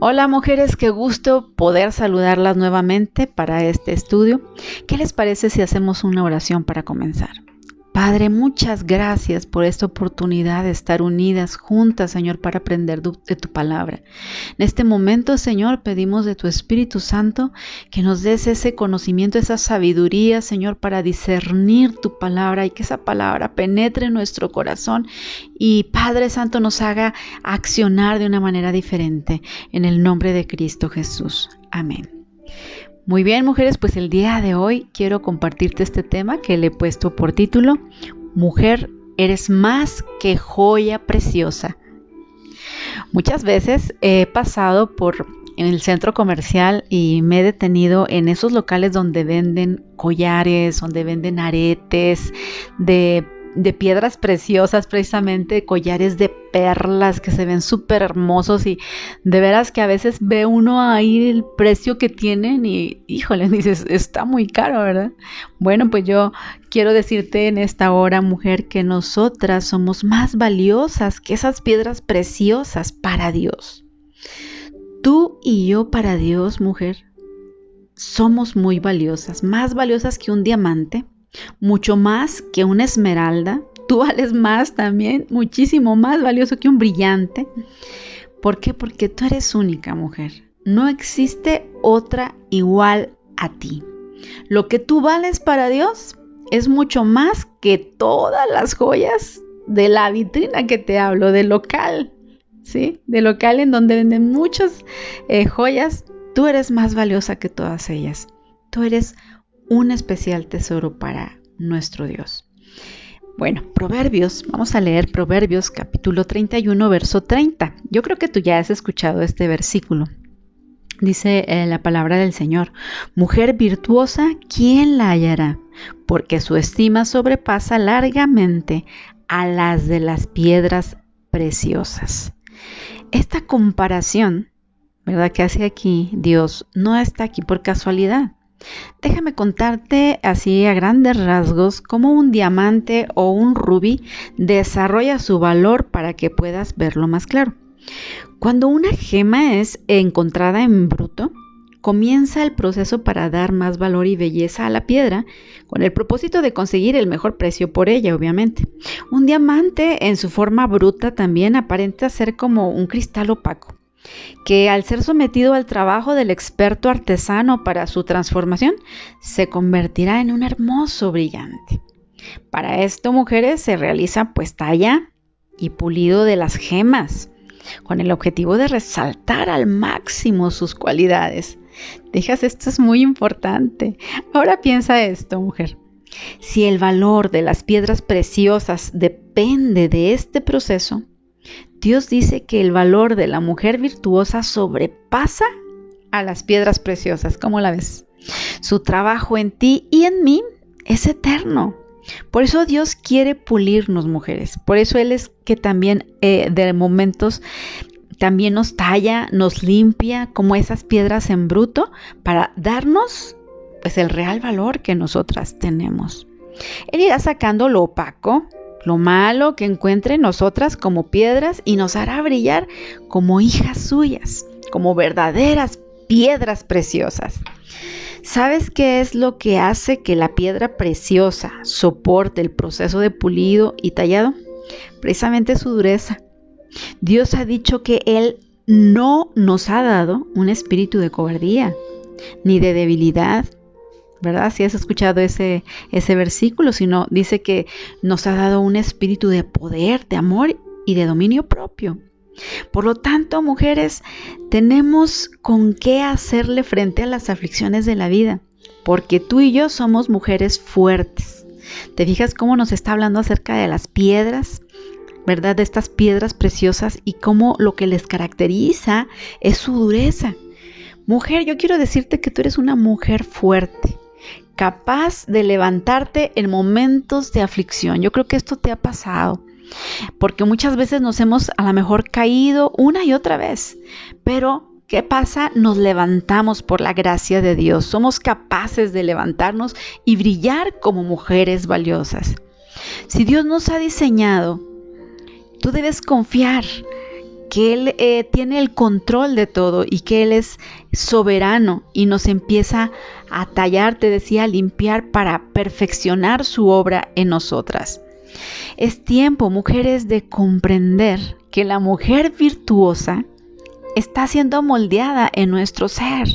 Hola mujeres, qué gusto poder saludarlas nuevamente para este estudio. ¿Qué les parece si hacemos una oración para comenzar? Padre, muchas gracias por esta oportunidad de estar unidas juntas, Señor, para aprender de tu palabra. En este momento, Señor, pedimos de tu Espíritu Santo que nos des ese conocimiento, esa sabiduría, Señor, para discernir tu palabra y que esa palabra penetre en nuestro corazón y Padre Santo nos haga accionar de una manera diferente. En el nombre de Cristo Jesús. Amén. Muy bien, mujeres, pues el día de hoy quiero compartirte este tema que le he puesto por título, Mujer, eres más que joya preciosa. Muchas veces he pasado por el centro comercial y me he detenido en esos locales donde venden collares, donde venden aretes de de piedras preciosas, precisamente collares de perlas que se ven súper hermosos y de veras que a veces ve uno ahí el precio que tienen y híjole, dices, está muy caro, ¿verdad? Bueno, pues yo quiero decirte en esta hora, mujer, que nosotras somos más valiosas que esas piedras preciosas para Dios. Tú y yo para Dios, mujer, somos muy valiosas, más valiosas que un diamante mucho más que una esmeralda. Tú vales más también, muchísimo más valioso que un brillante. ¿Por qué? Porque tú eres única mujer. No existe otra igual a ti. Lo que tú vales para Dios es mucho más que todas las joyas de la vitrina que te hablo, del local, ¿sí? De local en donde venden muchas eh, joyas. Tú eres más valiosa que todas ellas. Tú eres un especial tesoro para nuestro Dios. Bueno, Proverbios, vamos a leer Proverbios capítulo 31, verso 30. Yo creo que tú ya has escuchado este versículo. Dice eh, la palabra del Señor, mujer virtuosa, ¿quién la hallará? Porque su estima sobrepasa largamente a las de las piedras preciosas. Esta comparación, ¿verdad? Que hace aquí Dios, no está aquí por casualidad. Déjame contarte así a grandes rasgos cómo un diamante o un rubí desarrolla su valor para que puedas verlo más claro. Cuando una gema es encontrada en bruto, comienza el proceso para dar más valor y belleza a la piedra, con el propósito de conseguir el mejor precio por ella, obviamente. Un diamante en su forma bruta también aparenta ser como un cristal opaco que al ser sometido al trabajo del experto artesano para su transformación, se convertirá en un hermoso brillante. Para esto, mujeres, se realiza pues talla y pulido de las gemas, con el objetivo de resaltar al máximo sus cualidades. Dejas, esto es muy importante. Ahora piensa esto, mujer. Si el valor de las piedras preciosas depende de este proceso, Dios dice que el valor de la mujer virtuosa sobrepasa a las piedras preciosas. ¿Cómo la ves? Su trabajo en ti y en mí es eterno. Por eso Dios quiere pulirnos, mujeres. Por eso Él es que también eh, de momentos también nos talla, nos limpia como esas piedras en bruto para darnos pues el real valor que nosotras tenemos. Él irá sacando lo opaco, lo malo que encuentre en nosotras como piedras y nos hará brillar como hijas suyas, como verdaderas piedras preciosas. ¿Sabes qué es lo que hace que la piedra preciosa soporte el proceso de pulido y tallado? Precisamente su dureza. Dios ha dicho que Él no nos ha dado un espíritu de cobardía, ni de debilidad, ¿verdad? Si has escuchado ese, ese versículo, sino dice que nos ha dado un espíritu de poder, de amor y de dominio propio. Por lo tanto, mujeres, tenemos con qué hacerle frente a las aflicciones de la vida, porque tú y yo somos mujeres fuertes. ¿Te fijas cómo nos está hablando acerca de las piedras? ¿Verdad? De estas piedras preciosas y cómo lo que les caracteriza es su dureza. Mujer, yo quiero decirte que tú eres una mujer fuerte capaz de levantarte en momentos de aflicción. Yo creo que esto te ha pasado, porque muchas veces nos hemos a lo mejor caído una y otra vez, pero ¿qué pasa? Nos levantamos por la gracia de Dios, somos capaces de levantarnos y brillar como mujeres valiosas. Si Dios nos ha diseñado, tú debes confiar que Él eh, tiene el control de todo y que Él es soberano y nos empieza a tallar, te decía, a limpiar para perfeccionar su obra en nosotras. Es tiempo, mujeres, de comprender que la mujer virtuosa está siendo moldeada en nuestro ser,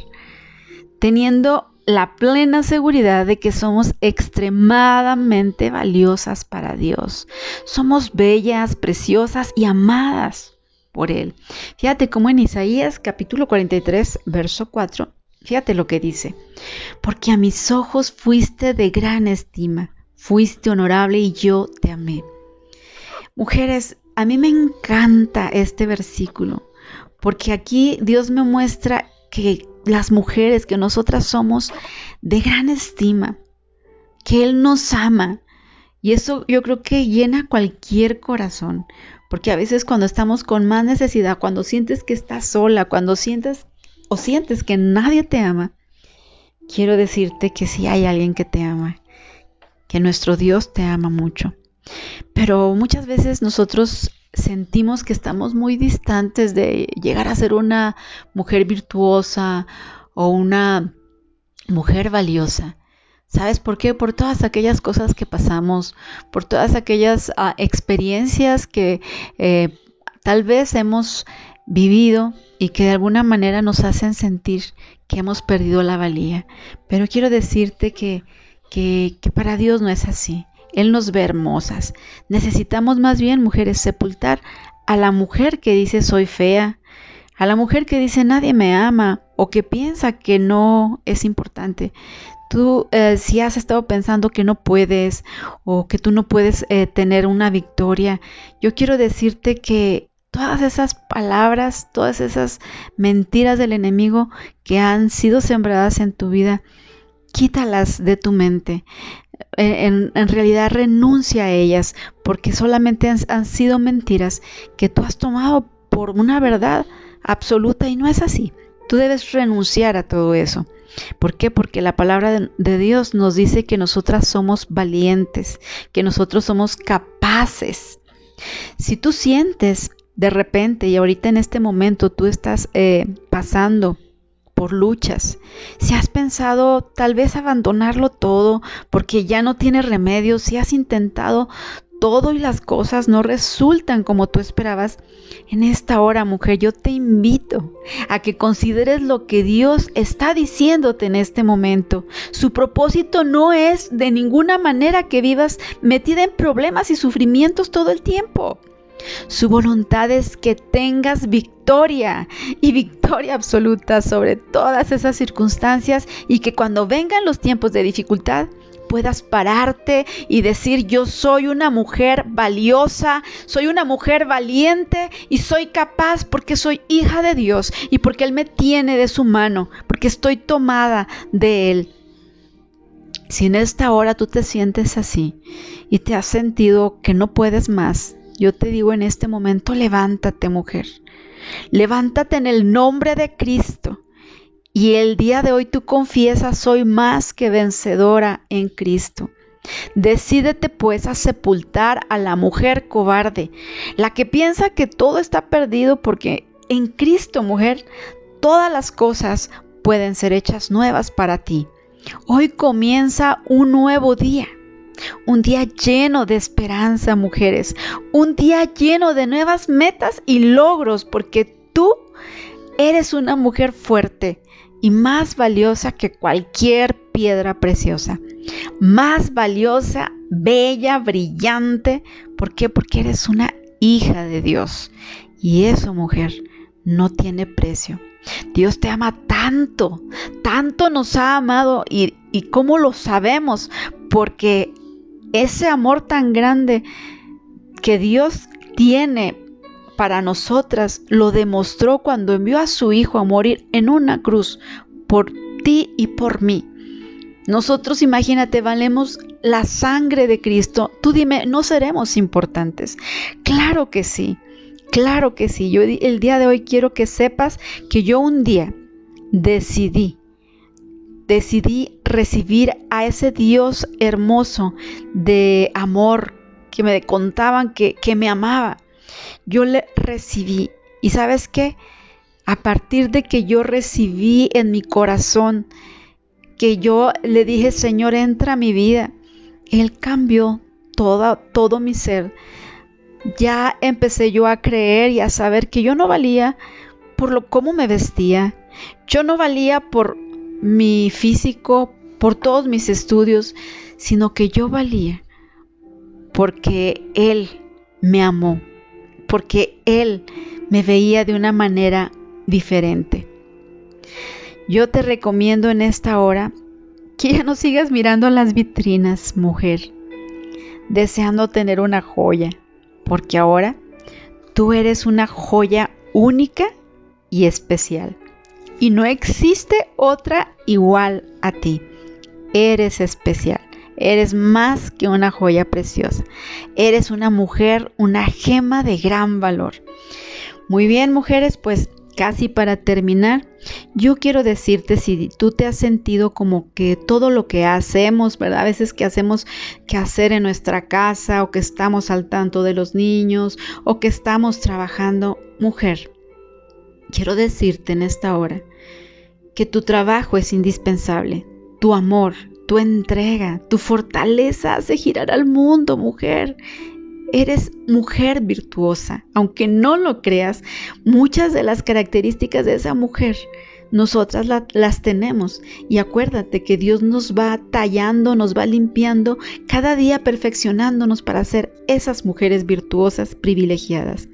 teniendo la plena seguridad de que somos extremadamente valiosas para Dios. Somos bellas, preciosas y amadas Él. Fíjate cómo en Isaías capítulo 43, verso 4, fíjate lo que dice. Porque a mis ojos fuiste de gran estima, fuiste honorable y yo te amé. Mujeres, a mí me encanta este versículo, porque aquí Dios me muestra que las mujeres, que nosotras somos de gran estima, que Él nos ama. Y eso yo creo que llena cualquier corazón, porque a veces cuando estamos con más necesidad, cuando sientes que estás sola, cuando sientes o sientes que nadie te ama, quiero decirte que sí hay alguien que te ama, que nuestro Dios te ama mucho. Pero muchas veces nosotros sentimos que estamos muy distantes de llegar a ser una mujer virtuosa o una mujer valiosa. ¿Sabes por qué? Por todas aquellas cosas que pasamos, por todas aquellas ah, experiencias que eh, tal vez hemos vivido y que de alguna manera nos hacen sentir que hemos perdido la valía. Pero quiero decirte que, que, que para Dios no es así. Él nos ve hermosas. Necesitamos más bien, mujeres, sepultar a la mujer que dice soy fea, a la mujer que dice nadie me ama o que piensa que no es importante. Tú, eh, si has estado pensando que no puedes o que tú no puedes eh, tener una victoria, yo quiero decirte que todas esas palabras, todas esas mentiras del enemigo que han sido sembradas en tu vida, quítalas de tu mente. En, realidad renuncia a ellas porque solamente han, sido mentiras que tú has tomado por una verdad absoluta y no es así. Tú debes renunciar a todo eso. ¿Por qué? Porque la palabra de, Dios nos dice que nosotras somos valientes, que nosotros somos capaces. Si tú sientes de repente y ahorita en este momento tú estás eh, pasando por luchas, si has pensado tal vez abandonarlo todo porque ya no tiene remedio, si has intentado todo y las cosas no resultan como tú esperabas, en esta hora, mujer, yo te invito a que consideres lo que Dios está diciéndote en este momento. Su propósito no es de ninguna manera que vivas metida en problemas y sufrimientos todo el tiempo. Su voluntad es que tengas victoria y victoria absoluta sobre todas esas circunstancias y que cuando vengan los tiempos de dificultad puedas pararte y decir yo soy una mujer valiosa, soy una mujer valiente y soy capaz porque soy hija de Dios y porque Él me tiene de su mano, porque estoy tomada de Él. Si en esta hora tú te sientes así y te has sentido que no puedes más, yo te digo en este momento, levántate mujer, levántate en el nombre de Cristo. Y el día de hoy tú confiesas, soy más que vencedora en Cristo. Decídete pues a sepultar a la mujer cobarde, la que piensa que todo está perdido porque en Cristo, mujer, todas las cosas pueden ser hechas nuevas para ti. Hoy comienza un nuevo día. Un día lleno de esperanza, mujeres. Un día lleno de nuevas metas y logros, porque tú eres una mujer fuerte y más valiosa que cualquier piedra preciosa. Más valiosa, bella, brillante. ¿Por qué? Porque eres una hija de Dios. Y eso, mujer, no tiene precio. Dios te ama tanto, tanto nos ha amado y, y cómo lo sabemos, porque ese amor tan grande que Dios tiene para nosotras lo demostró cuando envió a su Hijo a morir en una cruz por ti y por mí. Nosotros, imagínate, valemos la sangre de Cristo. Tú dime, ¿no seremos importantes? Claro que sí, claro que sí. Yo el día de hoy quiero que sepas que yo un día decidí decidí recibir a ese Dios hermoso de amor que me contaban que, que me amaba. Yo le recibí Y sabes qué? A partir de que yo recibí en mi corazón, que yo le dije, Señor, entra a mi vida, Él cambió todo, todo mi ser. Ya empecé yo a creer y a saber que yo no valía por lo cómo me vestía. Yo no valía por mi físico, por todos mis estudios, sino que yo valía porque Él me amó, porque Él me veía de una manera diferente. Yo te recomiendo en esta hora que ya no sigas mirando las vitrinas, mujer, deseando tener una joya, porque ahora tú eres una joya única y especial. Y no existe otra igual a ti. Eres especial. Eres más que una joya preciosa. Eres una mujer, una gema de gran valor. Muy bien, mujeres, pues casi para terminar, yo quiero decirte si tú te has sentido como que todo lo que hacemos, ¿verdad? A veces que hacemos que hacer en nuestra casa o que estamos al tanto de los niños o que estamos trabajando, mujer, quiero decirte en esta hora que tu trabajo es indispensable, tu amor, tu entrega, tu fortaleza hace girar al mundo, mujer. Eres mujer virtuosa, aunque no lo creas, muchas de las características de esa mujer nosotras las tenemos y acuérdate que Dios nos va tallando, nos va limpiando, cada día perfeccionándonos para ser esas mujeres virtuosas privilegiadas.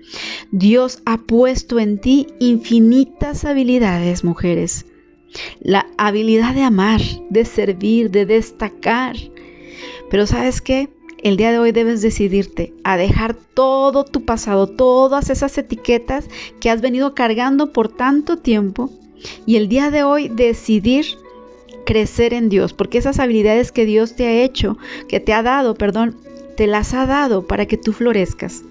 Dios ha puesto en ti infinitas habilidades, mujeres la habilidad de amar, de servir, de destacar. Pero sabes qué? El día de hoy debes decidirte a dejar todo tu pasado, todas esas etiquetas que has venido cargando por tanto tiempo y el día de hoy decidir crecer en Dios, porque esas habilidades que Dios te ha hecho, que te ha dado, perdón, te las ha dado para que tú florezcas.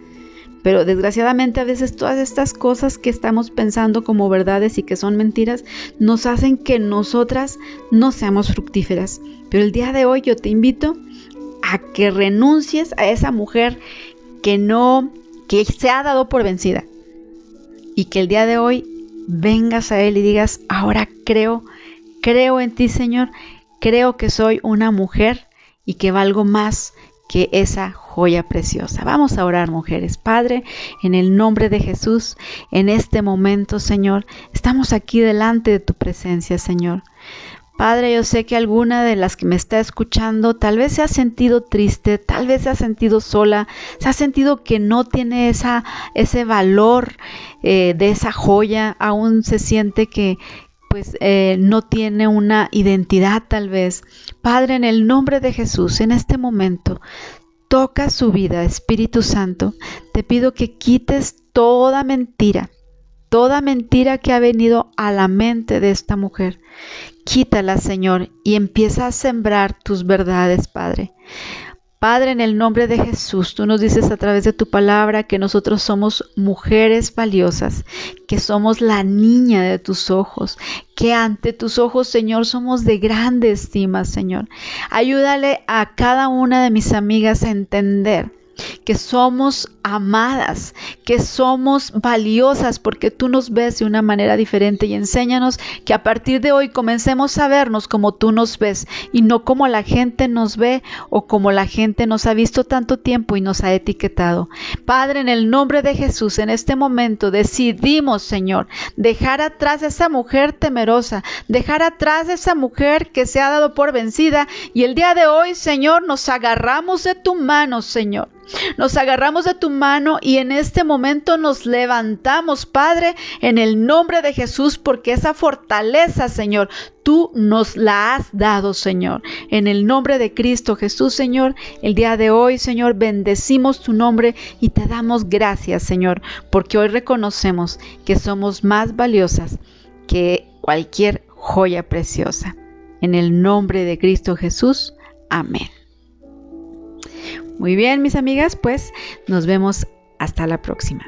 Pero desgraciadamente a veces todas estas cosas que estamos pensando como verdades y que son mentiras nos hacen que nosotras no seamos fructíferas. Pero el día de hoy yo te invito a que renuncies a esa mujer que no, que se ha dado por vencida. Y que el día de hoy vengas a Él y digas, ahora creo, creo en ti Señor, creo que soy una mujer y que valgo más que esa joya preciosa. Vamos a orar, mujeres. Padre, en el nombre de Jesús, en este momento, Señor, estamos aquí delante de tu presencia, Señor. Padre, yo sé que alguna de las que me está escuchando tal vez se ha sentido triste, tal vez se ha sentido sola, se ha sentido que no tiene esa, ese valor eh, de esa joya, aún se siente que, pues eh, no tiene una identidad tal vez. Padre, en el nombre de Jesús, en este momento, toca su vida, Espíritu Santo. Te pido que quites toda mentira, toda mentira que ha venido a la mente de esta mujer. Quítala, Señor, y empieza a sembrar tus verdades, Padre. Padre, en el nombre de Jesús, tú nos dices a través de tu palabra que nosotros somos mujeres valiosas, que somos la niña de tus ojos, que ante tus ojos, Señor, somos de grande estima, Señor. Ayúdale a cada una de mis amigas a entender que somos amadas, que somos valiosas porque tú nos ves de una manera diferente y enséñanos que a partir de hoy comencemos a vernos como tú nos ves y no como la gente nos ve o como la gente nos ha visto tanto tiempo y nos ha etiquetado. Padre, en el nombre de Jesús, en este momento decidimos, Señor, dejar atrás a esa mujer temerosa, dejar atrás a esa mujer que se ha dado por vencida y el día de hoy, Señor, nos agarramos de tu mano, Señor. Nos agarramos de tu mano y en este momento nos levantamos, Padre, en el nombre de Jesús, porque esa fortaleza, Señor, tú nos la has dado, Señor. En el nombre de Cristo Jesús, Señor, el día de hoy, Señor, bendecimos tu nombre y te damos gracias, Señor, porque hoy reconocemos que somos más valiosas que cualquier joya preciosa. En el nombre de Cristo Jesús. Amén. Muy bien, mis amigas, pues nos vemos hasta la próxima.